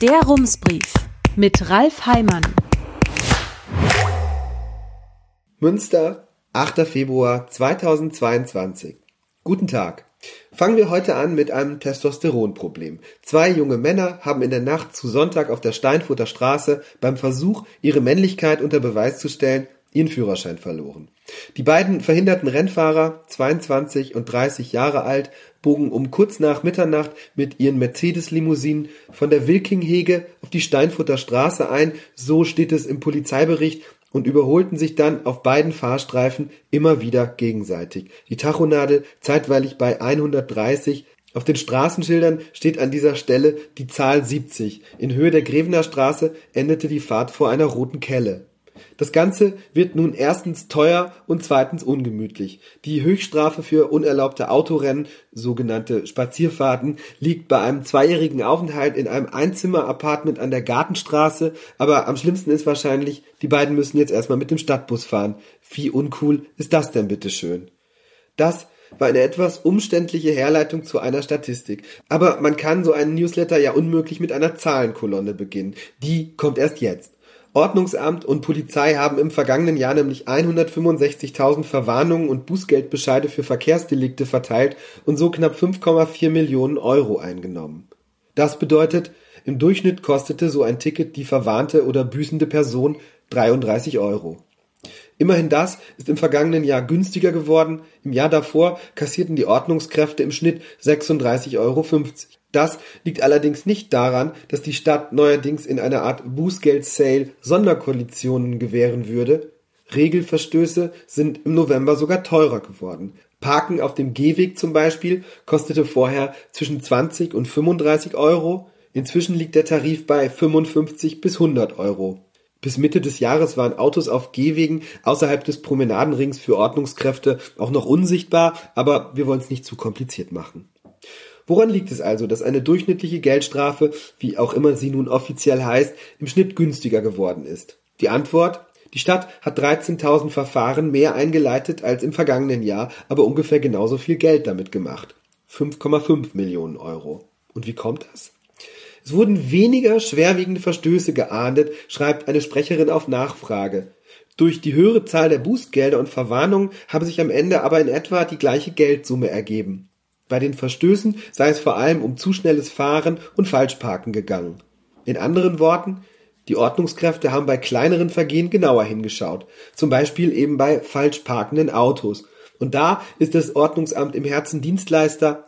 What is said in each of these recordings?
Der Rumsbrief mit Ralf Heimann. Münster, 8. Februar 2022. Guten Tag. Fangen wir heute an mit einem Testosteronproblem. Zwei junge Männer haben in der Nacht zu Sonntag auf der Steinfurter Straße beim Versuch, ihre Männlichkeit unter Beweis zu stellen, ihren Führerschein verloren. Die beiden verhinderten Rennfahrer, 22 und 30 Jahre alt, bogen um kurz nach Mitternacht mit ihren Mercedes-Limousinen von der Wilkinghege auf die Steinfurter Straße ein, so steht es im Polizeibericht, und überholten sich dann auf beiden Fahrstreifen immer wieder gegenseitig. Die Tachonadel zeitweilig bei 130, auf den Straßenschildern steht an dieser Stelle die Zahl 70. In Höhe der Grevener Straße endete die Fahrt vor einer roten Kelle. Das Ganze wird nun erstens teuer und zweitens ungemütlich. Die Höchststrafe für unerlaubte Autorennen, sogenannte Spazierfahrten, liegt bei einem zweijährigen Aufenthalt in einem Einzimmer-Apartment an der Gartenstraße, aber am schlimmsten ist wahrscheinlich, die beiden müssen jetzt erstmal mit dem Stadtbus fahren. Wie uncool ist das denn bitteschön? Das war eine etwas umständliche Herleitung zu einer Statistik. Aber man kann so einen Newsletter ja unmöglich mit einer Zahlenkolonne beginnen. Die kommt erst jetzt. Ordnungsamt und Polizei haben im vergangenen Jahr nämlich 165.000 Verwarnungen und Bußgeldbescheide für Verkehrsdelikte verteilt und so knapp 5,4 Millionen Euro eingenommen. Das bedeutet, im Durchschnitt kostete so ein Ticket die verwarnte oder büßende Person 33 Euro. Immerhin das ist im vergangenen Jahr günstiger geworden. Im Jahr davor kassierten die Ordnungskräfte im Schnitt 36,50 Euro. Das liegt allerdings nicht daran, dass die Stadt neuerdings in einer Art Bußgeld-Sale Sonderkonditionen gewähren würde. Regelverstöße sind im November sogar teurer geworden. Parken auf dem Gehweg zum Beispiel kostete vorher zwischen 20 und 35 Euro. Inzwischen liegt der Tarif bei 55 bis 100 Euro. Bis Mitte des Jahres waren Autos auf Gehwegen außerhalb des Promenadenrings für Ordnungskräfte auch noch unsichtbar, aber wir wollen es nicht zu kompliziert machen. Woran liegt es also, dass eine durchschnittliche Geldstrafe, wie auch immer sie nun offiziell heißt, im Schnitt günstiger geworden ist? Die Antwort die Stadt hat 13.000 Verfahren mehr eingeleitet als im vergangenen Jahr, aber ungefähr genauso viel Geld damit gemacht. 5,5 Millionen Euro. Und wie kommt das? Es wurden weniger schwerwiegende Verstöße geahndet, schreibt eine Sprecherin auf Nachfrage. Durch die höhere Zahl der Bußgelder und Verwarnungen habe sich am Ende aber in etwa die gleiche Geldsumme ergeben. Bei den Verstößen sei es vor allem um zu schnelles Fahren und Falschparken gegangen. In anderen Worten, die Ordnungskräfte haben bei kleineren Vergehen genauer hingeschaut, zum Beispiel eben bei falsch parkenden Autos. Und da ist das Ordnungsamt im Herzen Dienstleister.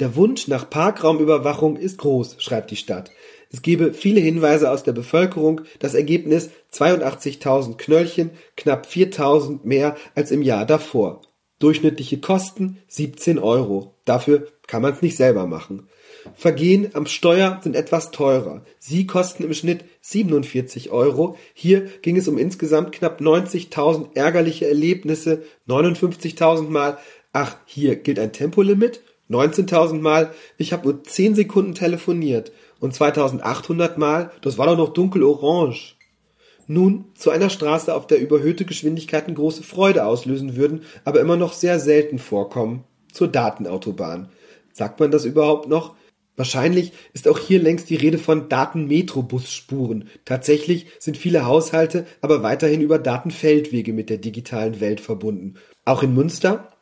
Der Wunsch nach Parkraumüberwachung ist groß, schreibt die Stadt. Es gebe viele Hinweise aus der Bevölkerung, das Ergebnis 82.000 Knöllchen, knapp 4.000 mehr als im Jahr davor. Durchschnittliche Kosten 17 Euro. Dafür kann man es nicht selber machen. Vergehen am Steuer sind etwas teurer. Sie kosten im Schnitt 47 Euro. Hier ging es um insgesamt knapp 90.000 ärgerliche Erlebnisse, 59.000 Mal. Ach, hier gilt ein Tempolimit. 19.000 Mal. Ich habe nur 10 Sekunden telefoniert. Und 2.800 Mal. Das war doch noch dunkelorange nun zu einer Straße, auf der überhöhte Geschwindigkeiten große Freude auslösen würden, aber immer noch sehr selten vorkommen, zur Datenautobahn. Sagt man das überhaupt noch? Wahrscheinlich ist auch hier längst die Rede von Datenmetrobusspuren. Tatsächlich sind viele Haushalte aber weiterhin über Datenfeldwege mit der digitalen Welt verbunden. Auch in Münster?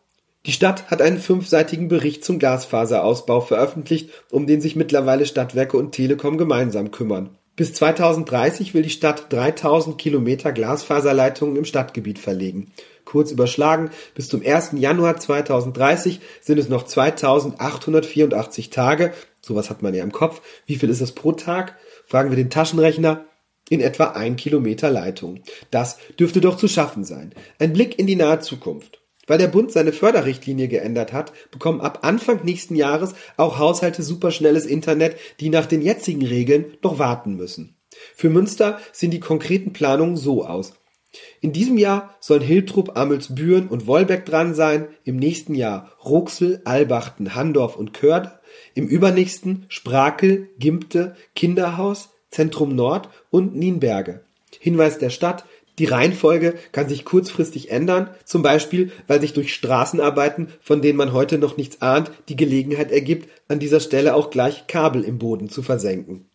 Die Stadt hat einen fünfseitigen Bericht zum Glasfaserausbau veröffentlicht, um den sich mittlerweile Stadtwerke und Telekom gemeinsam kümmern. Bis 2030 will die Stadt 3000 Kilometer Glasfaserleitungen im Stadtgebiet verlegen. Kurz überschlagen, bis zum 1. Januar 2030 sind es noch 2884 Tage. Sowas hat man ja im Kopf. Wie viel ist das pro Tag? Fragen wir den Taschenrechner. In etwa ein Kilometer Leitung. Das dürfte doch zu schaffen sein. Ein Blick in die nahe Zukunft. Weil der Bund seine Förderrichtlinie geändert hat, bekommen ab Anfang nächsten Jahres auch Haushalte superschnelles Internet, die nach den jetzigen Regeln noch warten müssen. Für Münster sehen die konkreten Planungen so aus. In diesem Jahr sollen Hiltrup, Amelsbüren und Wolbeck dran sein, im nächsten Jahr Ruxel, Albachten, Handorf und Körde, im übernächsten Sprakel, Gimpte, Kinderhaus, Zentrum Nord und Nienberge. Hinweis der Stadt, die Reihenfolge kann sich kurzfristig ändern, zum Beispiel weil sich durch Straßenarbeiten, von denen man heute noch nichts ahnt, die Gelegenheit ergibt, an dieser Stelle auch gleich Kabel im Boden zu versenken.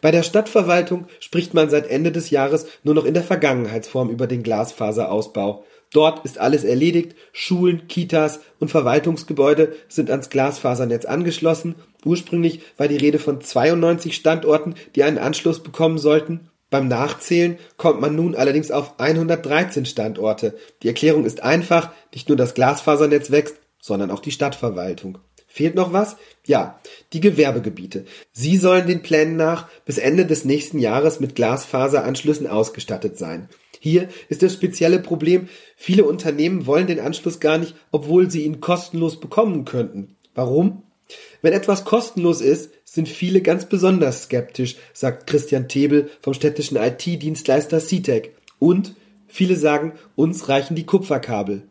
Bei der Stadtverwaltung spricht man seit Ende des Jahres nur noch in der Vergangenheitsform über den Glasfaserausbau. Dort ist alles erledigt, Schulen, Kitas und Verwaltungsgebäude sind ans Glasfasernetz angeschlossen. Ursprünglich war die Rede von 92 Standorten, die einen Anschluss bekommen sollten. Beim Nachzählen kommt man nun allerdings auf 113 Standorte. Die Erklärung ist einfach, nicht nur das Glasfasernetz wächst, sondern auch die Stadtverwaltung. Fehlt noch was? Ja, die Gewerbegebiete. Sie sollen den Plänen nach bis Ende des nächsten Jahres mit Glasfaseranschlüssen ausgestattet sein. Hier ist das spezielle Problem, viele Unternehmen wollen den Anschluss gar nicht, obwohl sie ihn kostenlos bekommen könnten. Warum? Wenn etwas kostenlos ist, sind viele ganz besonders skeptisch, sagt Christian Tebel vom städtischen IT-Dienstleister CTEC. Und viele sagen, uns reichen die Kupferkabel.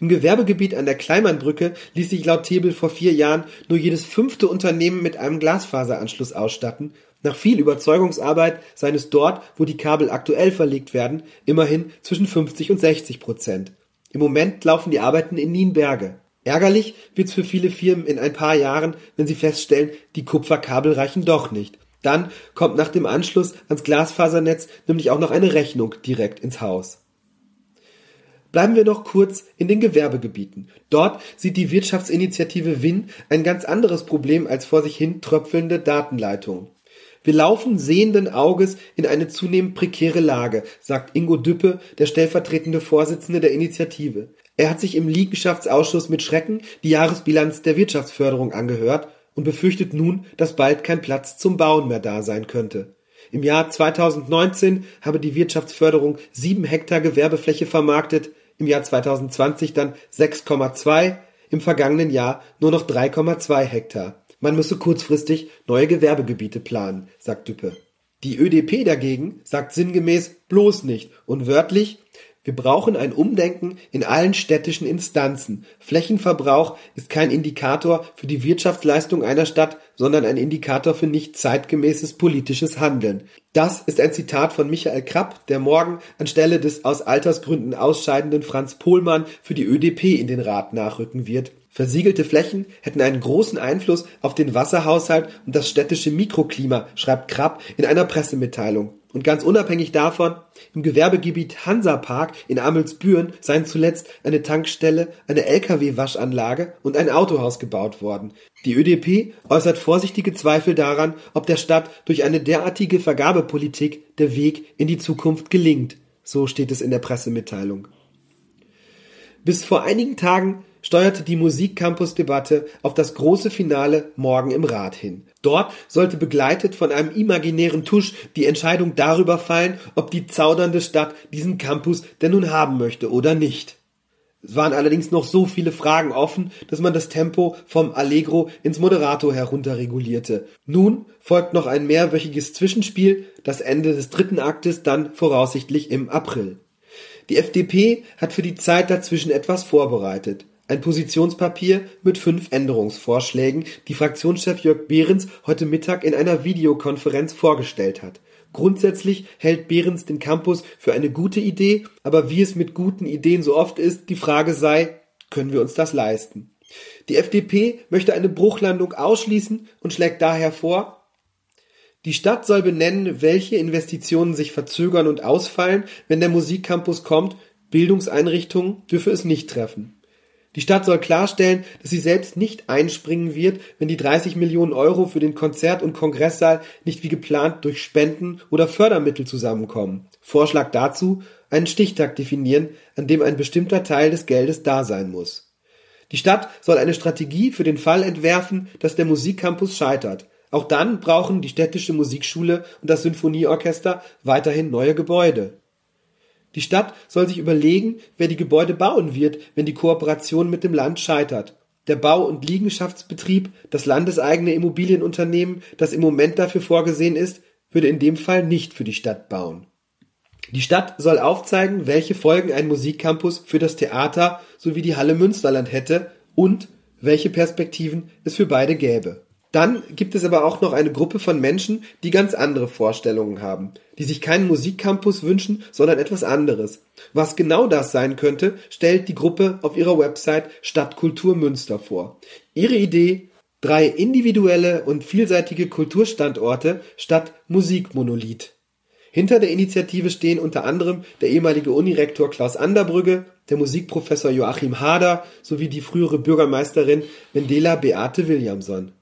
Im Gewerbegebiet an der Kleimanbrücke ließ sich laut Tebel vor vier Jahren nur jedes fünfte Unternehmen mit einem Glasfaseranschluss ausstatten nach viel Überzeugungsarbeit seien es dort, wo die Kabel aktuell verlegt werden, immerhin zwischen 50 und 60 Prozent. Im Moment laufen die Arbeiten in Nienberge. Ärgerlich wird's für viele Firmen in ein paar Jahren, wenn sie feststellen, die Kupferkabel reichen doch nicht. Dann kommt nach dem Anschluss ans Glasfasernetz nämlich auch noch eine Rechnung direkt ins Haus. Bleiben wir noch kurz in den Gewerbegebieten. Dort sieht die Wirtschaftsinitiative WIN ein ganz anderes Problem als vor sich hin tröpfelnde Datenleitungen. Wir laufen sehenden Auges in eine zunehmend prekäre Lage, sagt Ingo Düppe, der stellvertretende Vorsitzende der Initiative. Er hat sich im Liegenschaftsausschuss mit Schrecken die Jahresbilanz der Wirtschaftsförderung angehört und befürchtet nun, dass bald kein Platz zum Bauen mehr da sein könnte. Im Jahr 2019 habe die Wirtschaftsförderung sieben Hektar Gewerbefläche vermarktet, im Jahr 2020 dann 6,2, im vergangenen Jahr nur noch 3,2 Hektar. Man müsse kurzfristig neue Gewerbegebiete planen, sagt Düppe. Die ÖDP dagegen sagt sinngemäß bloß nicht und wörtlich wir brauchen ein Umdenken in allen städtischen Instanzen. Flächenverbrauch ist kein Indikator für die Wirtschaftsleistung einer Stadt, sondern ein Indikator für nicht zeitgemäßes politisches Handeln. Das ist ein Zitat von Michael Krapp, der morgen anstelle des aus Altersgründen ausscheidenden Franz Pohlmann für die ÖDP in den Rat nachrücken wird. Versiegelte Flächen hätten einen großen Einfluss auf den Wasserhaushalt und das städtische Mikroklima, schreibt Krapp in einer Pressemitteilung. Und ganz unabhängig davon, im Gewerbegebiet Hansapark in Amelsbüren seien zuletzt eine Tankstelle, eine Lkw-Waschanlage und ein Autohaus gebaut worden. Die ÖDP äußert vorsichtige Zweifel daran, ob der Stadt durch eine derartige Vergabepolitik der Weg in die Zukunft gelingt. So steht es in der Pressemitteilung. Bis vor einigen Tagen steuerte die Musikcampus-Debatte auf das große Finale morgen im Rat hin. Dort sollte begleitet von einem imaginären Tusch die Entscheidung darüber fallen, ob die zaudernde Stadt diesen Campus denn nun haben möchte oder nicht. Es waren allerdings noch so viele Fragen offen, dass man das Tempo vom Allegro ins Moderato herunterregulierte. Nun folgt noch ein mehrwöchiges Zwischenspiel, das Ende des dritten Aktes dann voraussichtlich im April. Die FDP hat für die Zeit dazwischen etwas vorbereitet. Ein Positionspapier mit fünf Änderungsvorschlägen, die Fraktionschef Jörg Behrens heute Mittag in einer Videokonferenz vorgestellt hat. Grundsätzlich hält Behrens den Campus für eine gute Idee, aber wie es mit guten Ideen so oft ist, die Frage sei, können wir uns das leisten? Die FDP möchte eine Bruchlandung ausschließen und schlägt daher vor, die Stadt soll benennen, welche Investitionen sich verzögern und ausfallen, wenn der Musikcampus kommt, Bildungseinrichtungen dürfe es nicht treffen. Die Stadt soll klarstellen, dass sie selbst nicht einspringen wird, wenn die 30 Millionen Euro für den Konzert- und Kongresssaal nicht wie geplant durch Spenden oder Fördermittel zusammenkommen. Vorschlag dazu, einen Stichtag definieren, an dem ein bestimmter Teil des Geldes da sein muss. Die Stadt soll eine Strategie für den Fall entwerfen, dass der Musikcampus scheitert. Auch dann brauchen die städtische Musikschule und das Sinfonieorchester weiterhin neue Gebäude. Die Stadt soll sich überlegen, wer die Gebäude bauen wird, wenn die Kooperation mit dem Land scheitert. Der Bau- und Liegenschaftsbetrieb, das landeseigene Immobilienunternehmen, das im Moment dafür vorgesehen ist, würde in dem Fall nicht für die Stadt bauen. Die Stadt soll aufzeigen, welche Folgen ein Musikcampus für das Theater sowie die Halle Münsterland hätte und welche Perspektiven es für beide gäbe. Dann gibt es aber auch noch eine Gruppe von Menschen, die ganz andere Vorstellungen haben, die sich keinen Musikcampus wünschen, sondern etwas anderes. Was genau das sein könnte, stellt die Gruppe auf ihrer Website Stadtkultur Münster vor. Ihre Idee Drei individuelle und vielseitige Kulturstandorte statt Musikmonolith. Hinter der Initiative stehen unter anderem der ehemalige Unirektor Klaus Anderbrügge, der Musikprofessor Joachim Hader sowie die frühere Bürgermeisterin Wendela Beate Williamson.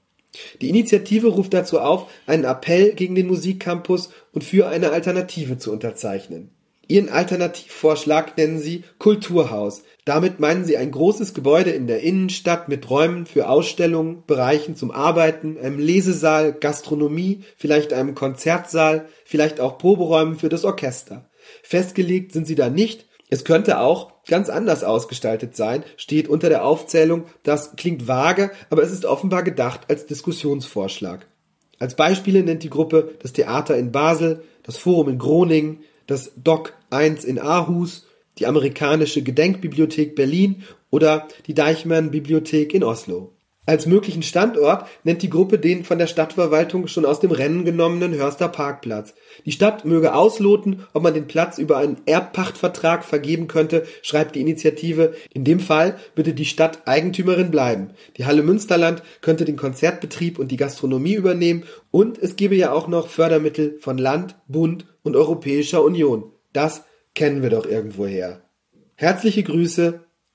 Die Initiative ruft dazu auf, einen Appell gegen den Musikcampus und für eine Alternative zu unterzeichnen. Ihren Alternativvorschlag nennen sie Kulturhaus. Damit meinen sie ein großes Gebäude in der Innenstadt mit Räumen für Ausstellungen, Bereichen zum Arbeiten, einem Lesesaal, Gastronomie, vielleicht einem Konzertsaal, vielleicht auch Proberäumen für das Orchester. Festgelegt sind sie da nicht. Es könnte auch ganz anders ausgestaltet sein, steht unter der Aufzählung. Das klingt vage, aber es ist offenbar gedacht als Diskussionsvorschlag. Als Beispiele nennt die Gruppe das Theater in Basel, das Forum in Groningen, das Doc 1 in Aarhus, die amerikanische Gedenkbibliothek Berlin oder die Deichmann Bibliothek in Oslo. Als möglichen Standort nennt die Gruppe den von der Stadtverwaltung schon aus dem Rennen genommenen Hörster Parkplatz. Die Stadt möge ausloten, ob man den Platz über einen Erbpachtvertrag vergeben könnte, schreibt die Initiative. In dem Fall würde die Stadt Eigentümerin bleiben. Die Halle Münsterland könnte den Konzertbetrieb und die Gastronomie übernehmen und es gebe ja auch noch Fördermittel von Land, Bund und Europäischer Union. Das kennen wir doch irgendwoher. Herzliche Grüße,